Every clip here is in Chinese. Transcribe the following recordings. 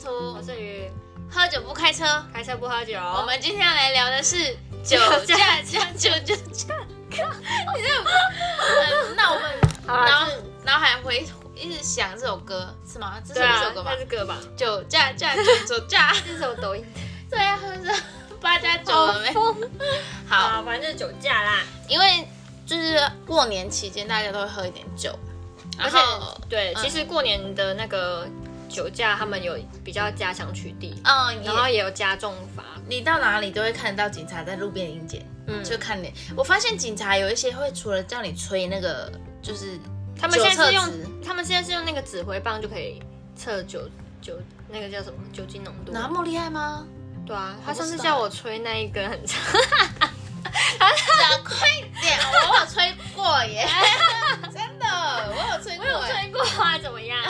图，我是鱼，喝酒不开车，开车不喝酒。我们今天要来聊的是酒驾驾酒酒驾。你这，那我们脑脑海回一直想这首歌是吗？这是一首歌吧？这是歌吧？酒驾驾酒酒驾，这首抖音。对啊，喝着八加九了没？好，反正就是酒驾啦。因为就是过年期间，大家都会喝一点酒。而且，对，其实过年的那个酒驾，他们有比较加强取缔，嗯，然后也有加重罚。你到哪里都会看到警察在路边迎接，嗯，就看你。我发现警察有一些会除了叫你吹那个，就是他们现在是用，他们现在是用那个指挥棒就可以测酒酒那个叫什么酒精浓度。那么厉害吗？对啊，他上次叫我吹那一根很长。讲快点，我有吹过耶，真的，我有吹过，我有吹过啊，怎么样？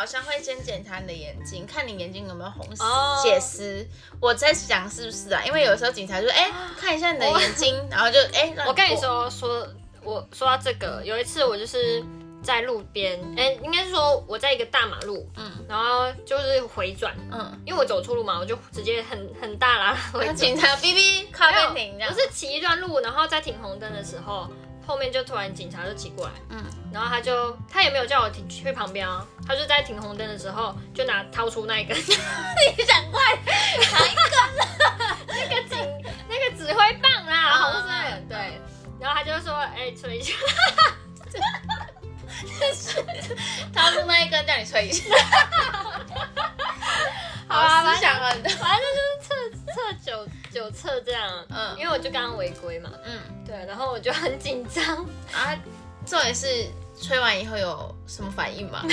好像会先检查你的眼睛，看你眼睛有没有红丝血丝。我在想是不是啊？因为有时候警察就说，哎，看一下你的眼睛，然后就哎，我跟你说说，我说到这个，有一次我就是。在路边，哎、欸，应该是说我在一个大马路，嗯，然后就是回转，嗯，因为我走错路嘛，我就直接很很大啦，警察哔哔靠边停，我是骑一段路，然后在停红灯的时候，后面就突然警察就骑过来，嗯，然后他就他也没有叫我停去旁边啊，他就在停红灯的时候就拿掏出那一根，你想快哪一根？那个警那个指挥棒啊，红色，对，然后他就说，哎、欸，吹一下。掏出那一根叫你吹一下，好啊，思想很多，反正就是测测酒酒测这样，嗯，因为我就刚刚违规嘛，嗯，对，然后我就很紧张啊。重点是吹完以后有什么反应吗？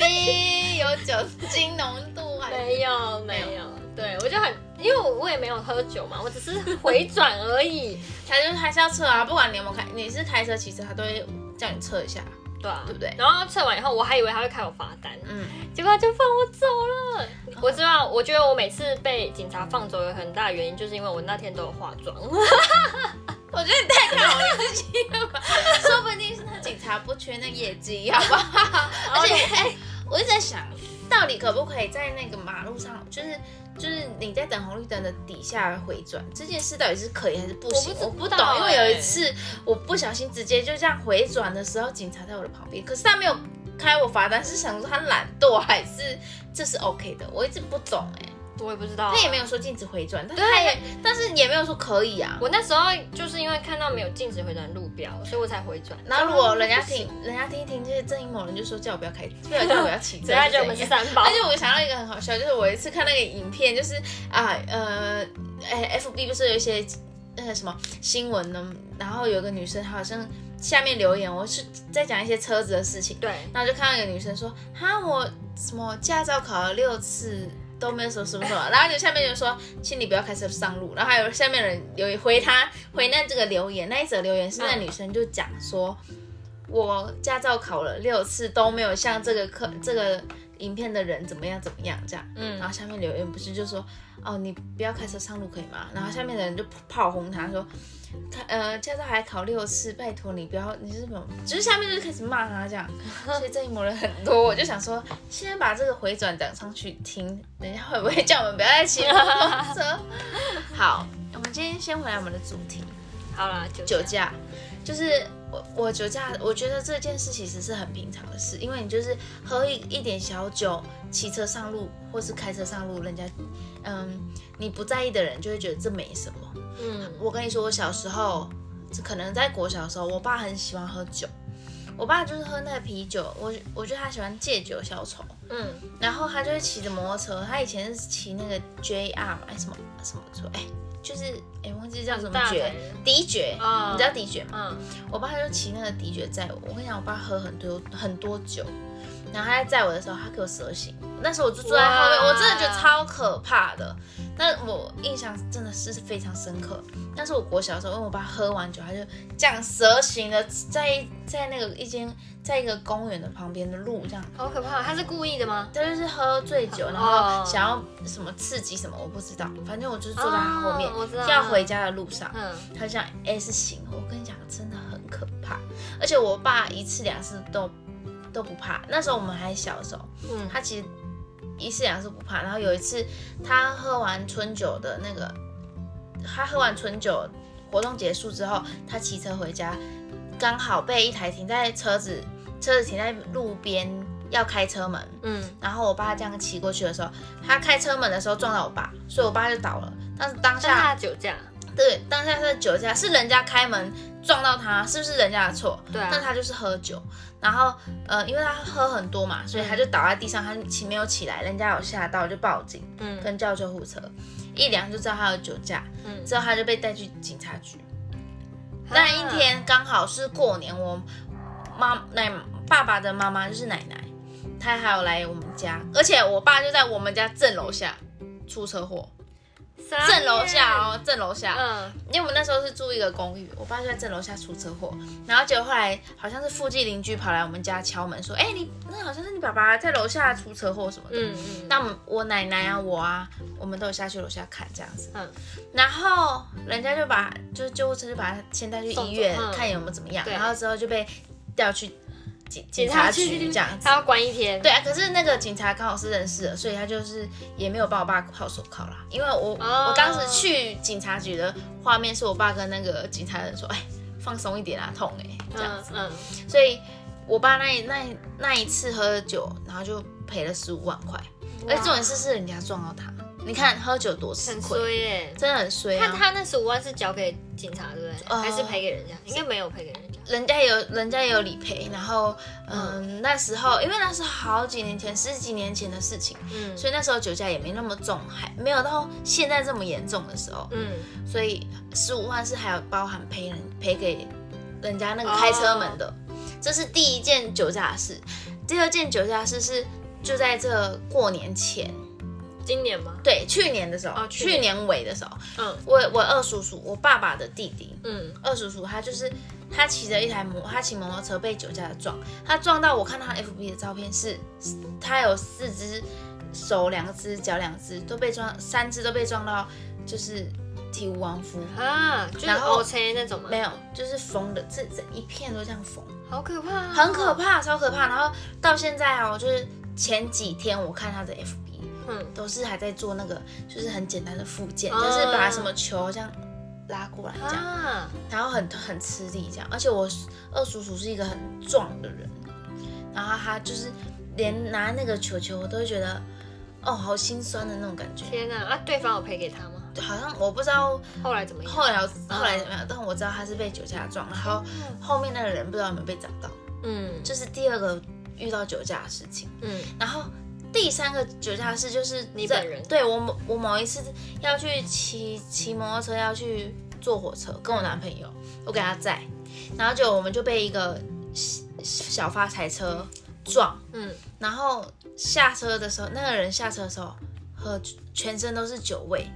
没有，有酒精浓度还没有，没有，对我就很。因为我我也没有喝酒嘛，我只是回转而已。他就还是要测啊，不管你有没有开，你是开车骑车，他都会叫你测一下，对啊，对不对？然后测完以后，我还以为他会开我罚单，嗯，结果他就放我走了。哦、我知道，我觉得我每次被警察放走有很大的原因，就是因为我那天都有化妆。我觉得你太看好你自己了吧？说不定是他警察不缺那业绩，好不好？而且，哎，我一直在想，到底可不可以在那个马路上，就是。就是你在等红绿灯的底下回转这件事到底是可以还是不行？我不，我不懂，因为有一次我不小心直接就这样回转的时候，警察在我的旁边，可是他没有开我罚单，是想说他懒惰还是这是 OK 的？我一直不懂哎、欸。我也不知道、啊，他也没有说禁止回转，但他也，对但是也没有说可以啊。我那时候就是因为看到没有禁止回转路标，所以我才回转。然后如果人家听，人家听一听，就是正义某人就说叫我不要开，不要叫我不要骑车，人家觉得我们是三宝。而且我想到一个很好笑，就是我一次看那个影片，就是啊呃，哎，FB 不是有一些呃什么新闻呢？然后有个女生好像下面留言，我是在讲一些车子的事情，对，然后就看到一个女生说，哈，我什么驾照考了六次。都没有说什么什么，然后就下面就说，请你不要开车上路。然后还有下面人有回他回那这个留言，那一则留言是那女生就讲说，我驾照考了六次都没有像这个课这个影片的人怎么样怎么样这样。嗯，然后下面留言不是就说，哦，你不要开车上路可以吗？然后下面的人就炮轰他说。他呃，驾照还考六次，拜托你不要，你是什么？就是下面就开始骂他这样，所以这一模人很多。我就想说，先把这个回转讲上去听，人家会不会叫我们不要再骑摩托车？好，我们今天先回来我们的主题。好了，酒酒驾，就是我我酒驾，我觉得这件事其实是很平常的事，因为你就是喝一一点小酒，骑车上路或是开车上路，人家嗯，你不在意的人就会觉得这没什么。嗯，我跟你说，我小时候，可能在国小的时候，我爸很喜欢喝酒。我爸就是喝那个啤酒，我我觉得他喜欢借酒消愁。嗯，然后他就会骑着摩托车，他以前是骑那个 JR 嘛，哎什么什么车，哎就是哎忘记叫什么爵，迪爵，哦、你知道迪爵吗？嗯，我爸他就骑那个迪爵载我。我跟你讲，我爸喝很多很多酒。然后他在载我的时候，他给我蛇行。那时候我就坐在后面，我真的觉得超可怕的。但我印象真的是非常深刻。但是我国小的时候，因为我爸喝完酒，他就这样蛇形的在在那个一间在一个公园的旁边的路这样，好可怕。他是故意的吗？他就是喝醉酒，然后想要什么刺激什么，我不知道。反正我就是坐在他后面，哦、要回家的路上，嗯，他这样 S 型。我跟你讲，真的很可怕。而且我爸一次两次都。都不怕。那时候我们还小的时候，嗯，他其实一次两是不怕。然后有一次他喝完春酒的那个，他喝完春酒活动结束之后，他骑车回家，刚好被一台停在车子车子停在路边要开车门，嗯，然后我爸这样骑过去的时候，他开车门的时候撞到我爸，所以我爸就倒了。但是当下他酒驾。对，当下他的酒驾是人家开门撞到他，是不是人家的错？对啊。但他就是喝酒，然后呃，因为他喝很多嘛，所以他就倒在地上，他起没有起来，人家有吓到就报警，嗯，跟叫救护车，一量就知道他有酒驾，嗯，之后他就被带去警察局。那、嗯、一天刚好是过年，我妈奶爸爸的妈妈就是奶奶，她还有来我们家，而且我爸就在我们家正楼下出车祸。正楼下哦，正楼下。嗯，因为我们那时候是住一个公寓，我爸就在正楼下出车祸，然后结果后来好像是附近邻居跑来我们家敲门说，哎、欸，你那好像是你爸爸在楼下出车祸什么的。嗯嗯。那我们，我奶奶啊，我啊，我们都有下去楼下看这样子。嗯。然后人家就把就是救护车就把他先带去医院看有没有怎么样，然后之后就被调去。警警察局这样子，他要关一天。对啊，可是那个警察刚好是认识的，所以他就是也没有帮我爸铐手铐啦。因为我、哦、我当时去警察局的画面是我爸跟那个警察人说：“哎，放松一点啊，痛哎、欸，这样子。嗯”嗯，所以我爸那那那一次喝了酒，然后就赔了十五万块，而且重点是是人家撞到他。你看喝酒多吃亏，耶，真的很衰啊。他他那十五万是交给警察对不对？呃、还是赔给人家？应该没有赔给人家。人家有，人家也有理赔，然后，嗯，嗯，那时候因为那是好几年前，十几年前的事情，嗯，所以那时候酒驾也没那么重，还没有到现在这么严重的时候，嗯，所以十五万是还有包含赔人赔给人家那个开车门的，哦，这是第一件酒驾事，第二件酒驾事是就在这过年前。今年吗？对，去年的时候，哦、去，年去年尾的时候，嗯，我我二叔叔，我爸爸的弟弟，嗯，二叔叔他就是他骑着一台摩，他骑摩托车被酒驾的撞，他撞到我看他 FB 的照片是，他有四只手两只脚两只都被撞，三只都被撞到就是体无完肤啊，然后 OK 那种吗？没有，就是缝的，这整一片都这样缝，好可怕、哦，很可怕，超可怕。然后到现在哦，就是前几天我看他的 FB。嗯，都是还在做那个，就是很简单的复健，嗯、就是把什么球这样拉过来这样，啊、然后很很吃力这样。而且我二叔叔是一个很壮的人，然后他就是连拿那个球球，我都会觉得哦，好心酸的那种感觉。天哪，啊，对方有赔给他吗？好像我不知道后来怎么样，后来后来怎么样，嗯、但我知道他是被酒驾撞，然后后面那个人不知道有没有被找到。嗯，就是第二个遇到酒驾的事情。嗯，然后。第三个酒驾事就是你本人，对，我某我某一次要去骑骑摩托车，要去坐火车，跟我男朋友，我给他载，然后就我们就被一个小发财车撞，嗯，然后下车的时候，那个人下车的时候喝全身都是酒味，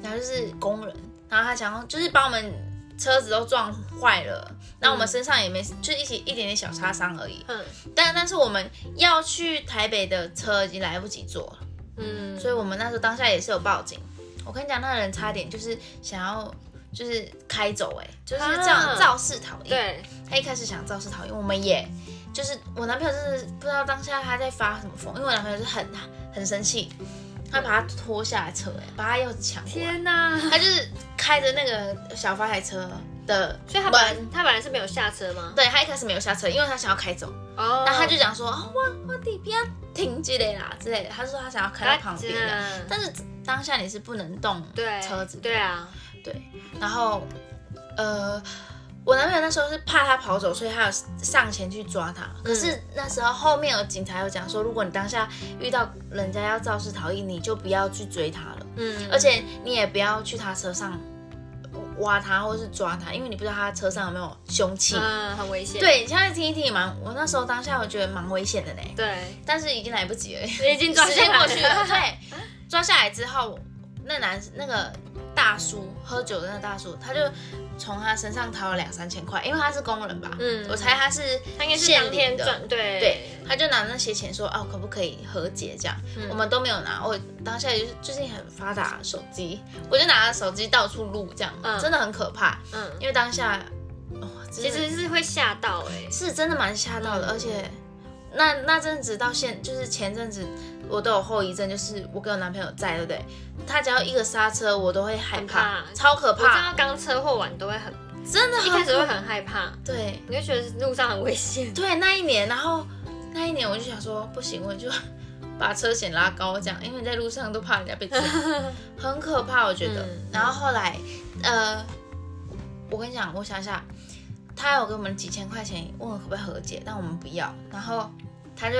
然后就是工人，然后他想要就是把我们。车子都撞坏了，那我们身上也没，嗯、就一起一点点小擦伤而已。嗯，但但是我们要去台北的车已经来不及坐了。嗯，所以我们那时候当下也是有报警。我跟你讲，那个人差点就是想要就是开走，哎，就是这样肇事逃逸。对，他一开始想肇事逃逸，我们也就是我男朋友就是不知道当下他在发什么疯，因为我男朋友是很很生气。他把他拖下来车，哎，把他钥匙抢过来。天哪！他就是开着那个小发财车的，所以他本他本来是没有下车吗？对，他一开始没有下车，因为他想要开走。哦。然后他就讲说：“啊，我我底边停之类啦之类的。”他说他想要开到旁边的，但是当下你是不能动车子。对啊，对。然后，呃。我男朋友那时候是怕他跑走，所以他有上前去抓他。可是那时候后面有警察有讲说，如果你当下遇到人家要肇事逃逸，你就不要去追他了。嗯，而且你也不要去他车上挖他或是抓他，因为你不知道他车上有没有凶器。嗯，很危险。对，你现在听一听也蛮，我那时候当下我觉得蛮危险的呢。对，但是已经来不及了，已经抓下过去了。对，抓下来之后，那男那个大叔喝酒的那个大叔，他就。从他身上掏了两三千块，因为他是工人吧，嗯，我猜他是他应该是当天赚，对。对，他就拿那些钱说，哦，可不可以和解这样？嗯、我们都没有拿，我当下就是最近很发达手机，我就拿着手机到处录这样，嗯、真的很可怕，嗯，因为当下，哦、其实是会吓到哎、欸，是真的蛮吓到的，嗯、而且那那阵子到现就是前阵子我都有后遗症，就是我跟我男朋友在，对不对？他只要一个刹车，我都会害怕，怕超可怕。我知道刚车祸完都会很真的，一开始会很害怕，对，你会觉得路上很危险。对，那一年，然后那一年我就想说不行，我就把车险拉高，这样，因为在路上都怕人家被撞，很可怕，我觉得。嗯、然后后来，呃，我跟你讲，我想想。他有给我们几千块钱，问我可不可以和解，但我们不要。然后他就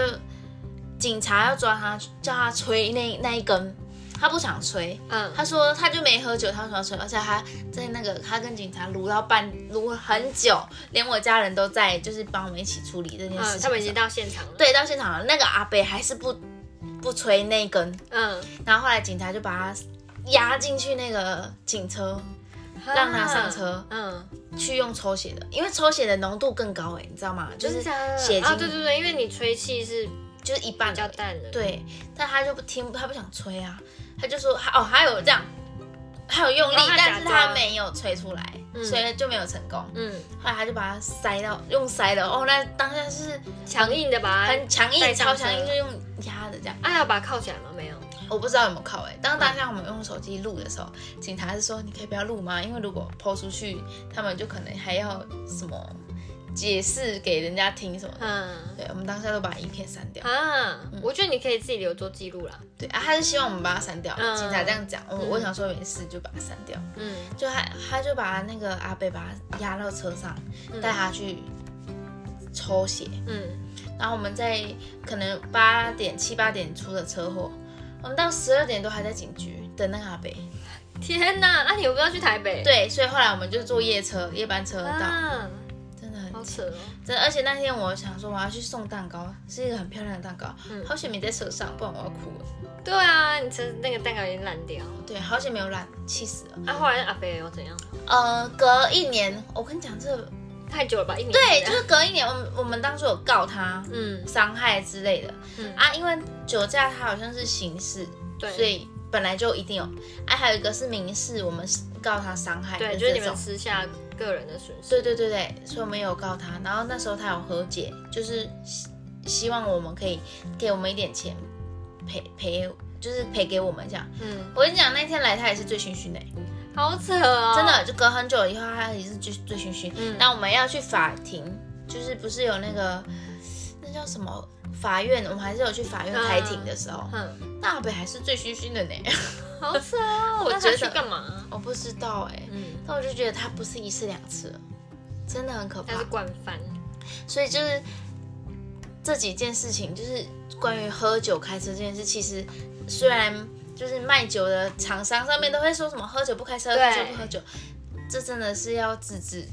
警察要抓他，叫他吹那那一根，他不想吹。嗯，他说他就没喝酒，他说要吹，而且还在那个他跟警察撸到半撸很久，连我家人都在，就是帮我们一起处理这件事情。嗯，他们已经到现场了。对，到现场了。那个阿北还是不不吹那一根。嗯，然后后来警察就把他押进去那个警车。让他上车，嗯，去用抽血的，因为抽血的浓度更高，哎，你知道吗？就是血精。啊，对对对，因为你吹气是就是一半比较淡的。对，但他就不听，他不想吹啊，他就说，哦，还有这样，还有用力，但是他没有吹出来，所以就没有成功。嗯，后来他就把它塞到用塞的，哦，那当下是强硬的吧？很强硬，超强硬，就用压的这样。啊，要把它铐起来吗？没有。我不知道有没有靠哎、欸，当当下我们用手机录的时候，警察是说，你可以不要录吗？因为如果 PO 出去，他们就可能还要什么解释给人家听什么。嗯，对，我们当下都把影片删掉啊。我觉得你可以自己留做记录啦。对啊，他是希望我们把它删掉。嗯、警察这样讲，我我想说没事，就把它删掉。嗯，就他他就把那个阿贝把他押到车上，带他去抽血。嗯，然后我们在可能八点七八点出的车祸。我们到十二点都还在警局等那个阿北。天哪，那你又不要去台北？对，所以后来我们就坐夜车，夜班车到。啊、真的很好扯哦。真的，而且那天我想说我要去送蛋糕，是一个很漂亮的蛋糕。嗯、好险没在车上，不然我要哭了。对啊，你车那个蛋糕已经烂掉。对，好险没有烂，气死了。啊，后来阿北又怎样？呃，隔一年，我跟你讲这个。太久了吧？一年对，就是隔一年，我们我们当初有告他，嗯，伤害之类的，嗯。啊，因为酒驾他好像是刑事，对，所以本来就一定有，哎，还有一个是民事，我们告他伤害，对，就是你们私下个人的损失，对对对对，所以我们有告他，然后那时候他有和解，就是希希望我们可以给我们一点钱赔赔，就是赔给我们这样，嗯，我跟你讲，那天来他也是醉醺醺的。好扯哦！真的，就隔很久以后，他也是醉醉醺醺。嗯，那我们要去法庭，就是不是有那个那叫什么法院？我们还是有去法院开庭的时候，嗯，那阿北还是醉醺醺的呢。好扯哦！我觉得去干嘛？我不知道哎。嗯，但我就觉得他不是一次两次了，真的很可怕。他是惯犯。所以就是这几件事情，就是关于喝酒开车这件事，其实虽然。就是卖酒的厂商上面都会说什么喝酒不开车，对喝酒不喝酒，这真的是要自制。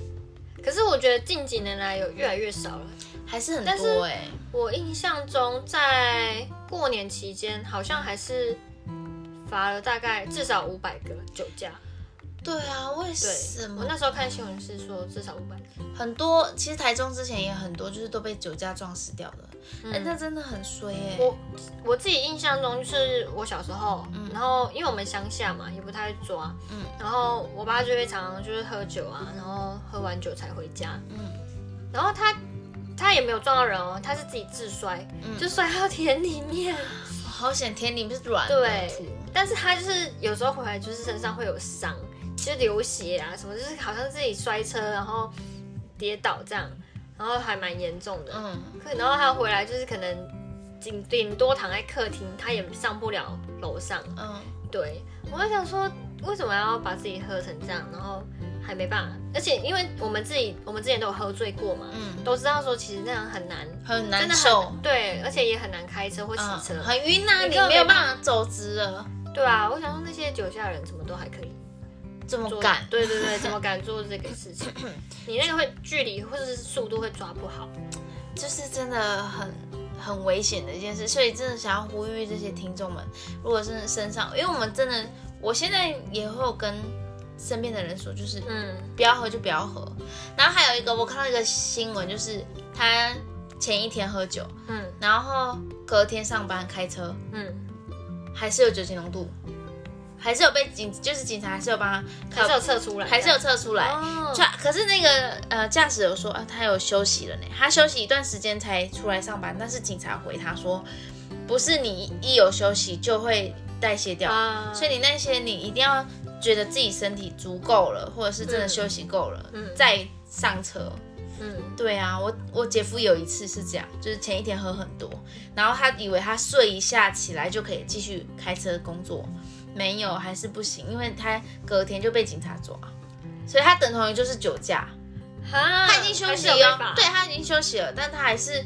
可是我觉得近几年来有越来越少了，还是很多哎、欸。我印象中在过年期间好像还是罚了大概至少五百个酒驾。对啊，为什么？我那时候看新闻是说至少五百个。很多，其实台中之前也很多，就是都被酒驾撞死掉的。哎、嗯，那真的很衰哎、欸。我我自己印象中就是我小时候，嗯、然后因为我们乡下嘛，也不太会抓，嗯，然后我爸就会常常就是喝酒啊，然后喝完酒才回家，嗯，然后他他也没有撞到人哦，他是自己自摔，嗯、就摔到田里面。好险，田里面是软的。对，但是他就是有时候回来就是身上会有伤。就流血啊，什么就是好像自己摔车，然后跌倒这样，然后还蛮严重的。嗯，可然后他回来就是可能顶顶多躺在客厅，他也上不了楼上。嗯，对，我就想说，为什么要把自己喝成这样，然后还没办法？而且因为我们自己，我们之前都有喝醉过嘛，嗯，都知道说其实那样很难，很难受。很对，而且也很难开车或骑车，嗯、很晕啊，你没有办法走直了。对啊，我想说那些酒驾人怎么都还可以。这么敢？对对对，怎么敢做这个事情？你那个会距离或者是速度会抓不好，就是真的很很危险的一件事。所以真的想要呼吁这些听众们，如果是身上，因为我们真的，我现在也会有跟身边的人说，就是嗯，不要喝就不要喝。然后还有一个，我看到一个新闻，就是他前一天喝酒，嗯，然后隔天上班开车，嗯，还是有酒精浓度。还是有被警，就是警察还是有帮他，还是有测出来，还是有测出来。哦，可是那个呃驾驶有说啊，他有休息了呢，他休息一段时间才出来上班。但是警察回他说，不是你一有休息就会代谢掉，啊，所以你那些你一定要觉得自己身体足够了，或者是真的休息够了，嗯，再上车。嗯，对啊，我我姐夫有一次是这样，就是前一天喝很多，然后他以为他睡一下起来就可以继续开车工作，没有，还是不行，因为他隔天就被警察抓，所以他等同于就是酒驾，哈，他已经休息了，对，他已经休息了，但他还是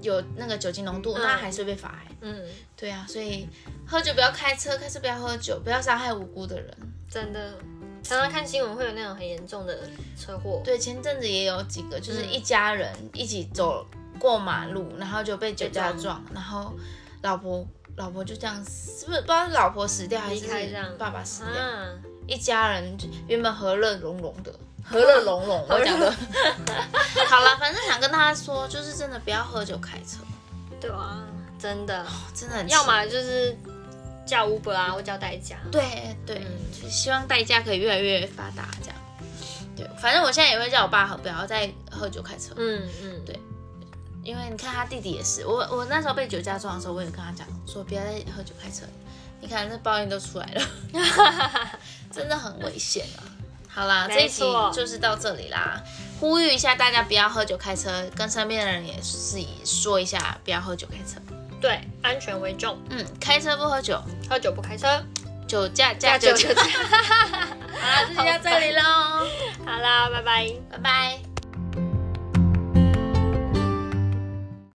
有那个酒精浓度，那、嗯、还是会被罚。嗯，对啊，所以喝酒不要开车，开车不要喝酒，不要伤害无辜的人，真的。常常看新闻会有那种很严重的车祸，对，前阵子也有几个，就是一家人一起走过马路，然后就被酒驾撞，然后老婆老婆就这样死，是不是不知道是老婆死掉还是爸爸死掉？一家人原本和乐融融的，和乐融融，我讲的。好了，反正想跟大家说，就是真的不要喝酒开车，对啊，真的真的，要么就是。叫 Uber 啊，或叫代驾。对对，嗯、希望代驾可以越来越发达，这样。对，反正我现在也会叫我爸喝，不要再喝酒开车。嗯嗯，对，因为你看他弟弟也是，我我那时候被酒驾撞的时候，我也跟他讲说，不要再喝酒开车。你看那报应都出来了，真的很危险啊。好啦，这一集就是到这里啦，呼吁一下大家不要喝酒开车，跟身边的人也是说一下，不要喝酒开车。对，安全为重。嗯，开车不喝酒，喝酒不开车，酒驾驾酒驾。好啦，就到这里喽。好啦，拜拜，拜拜。